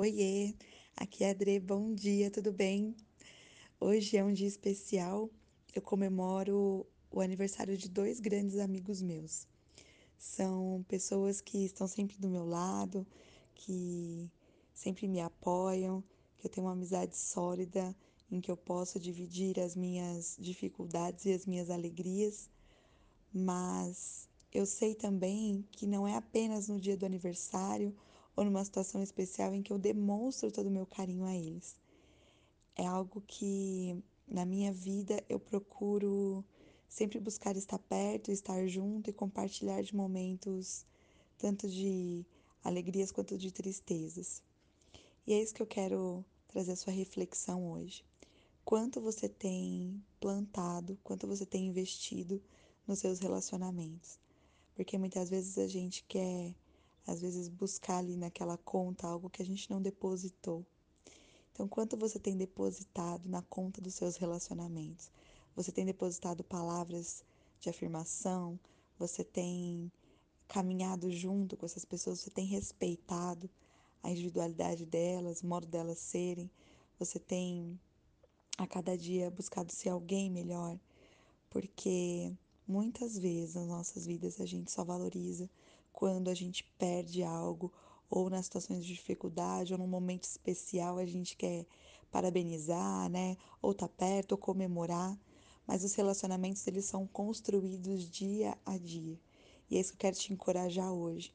Oiê, aqui é a Adri, bom dia, tudo bem? Hoje é um dia especial, eu comemoro o aniversário de dois grandes amigos meus. São pessoas que estão sempre do meu lado, que sempre me apoiam, que eu tenho uma amizade sólida em que eu posso dividir as minhas dificuldades e as minhas alegrias, mas eu sei também que não é apenas no dia do aniversário ou numa situação especial em que eu demonstro todo o meu carinho a eles. É algo que na minha vida eu procuro sempre buscar estar perto, estar junto e compartilhar de momentos tanto de alegrias quanto de tristezas. E é isso que eu quero trazer a sua reflexão hoje. Quanto você tem plantado, quanto você tem investido nos seus relacionamentos? Porque muitas vezes a gente quer às vezes buscar ali naquela conta algo que a gente não depositou. Então, quanto você tem depositado na conta dos seus relacionamentos? Você tem depositado palavras de afirmação? Você tem caminhado junto com essas pessoas? Você tem respeitado a individualidade delas, o modo delas serem? Você tem a cada dia buscado ser alguém melhor? Porque muitas vezes nas nossas vidas a gente só valoriza quando a gente perde algo ou nas situações de dificuldade ou num momento especial a gente quer parabenizar, né? Ou tá perto ou comemorar, mas os relacionamentos eles são construídos dia a dia. E é isso que eu quero te encorajar hoje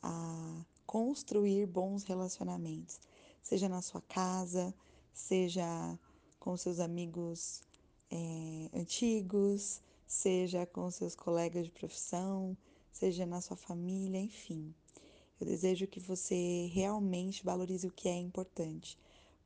a construir bons relacionamentos, seja na sua casa, seja com seus amigos é, antigos, seja com seus colegas de profissão, seja na sua família, enfim. Eu desejo que você realmente valorize o que é importante,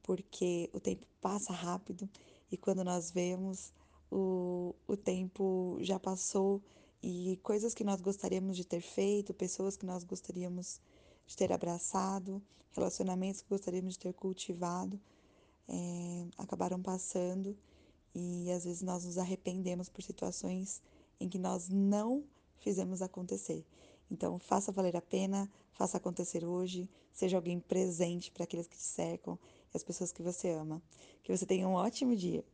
porque o tempo passa rápido e quando nós vemos, o, o tempo já passou e coisas que nós gostaríamos de ter feito, pessoas que nós gostaríamos de ter abraçado, relacionamentos que gostaríamos de ter cultivado, é, acabaram passando e às vezes nós nos arrependemos por situações em que nós não fizemos acontecer. Então, faça valer a pena, faça acontecer hoje, seja alguém presente para aqueles que te cercam e as pessoas que você ama. Que você tenha um ótimo dia.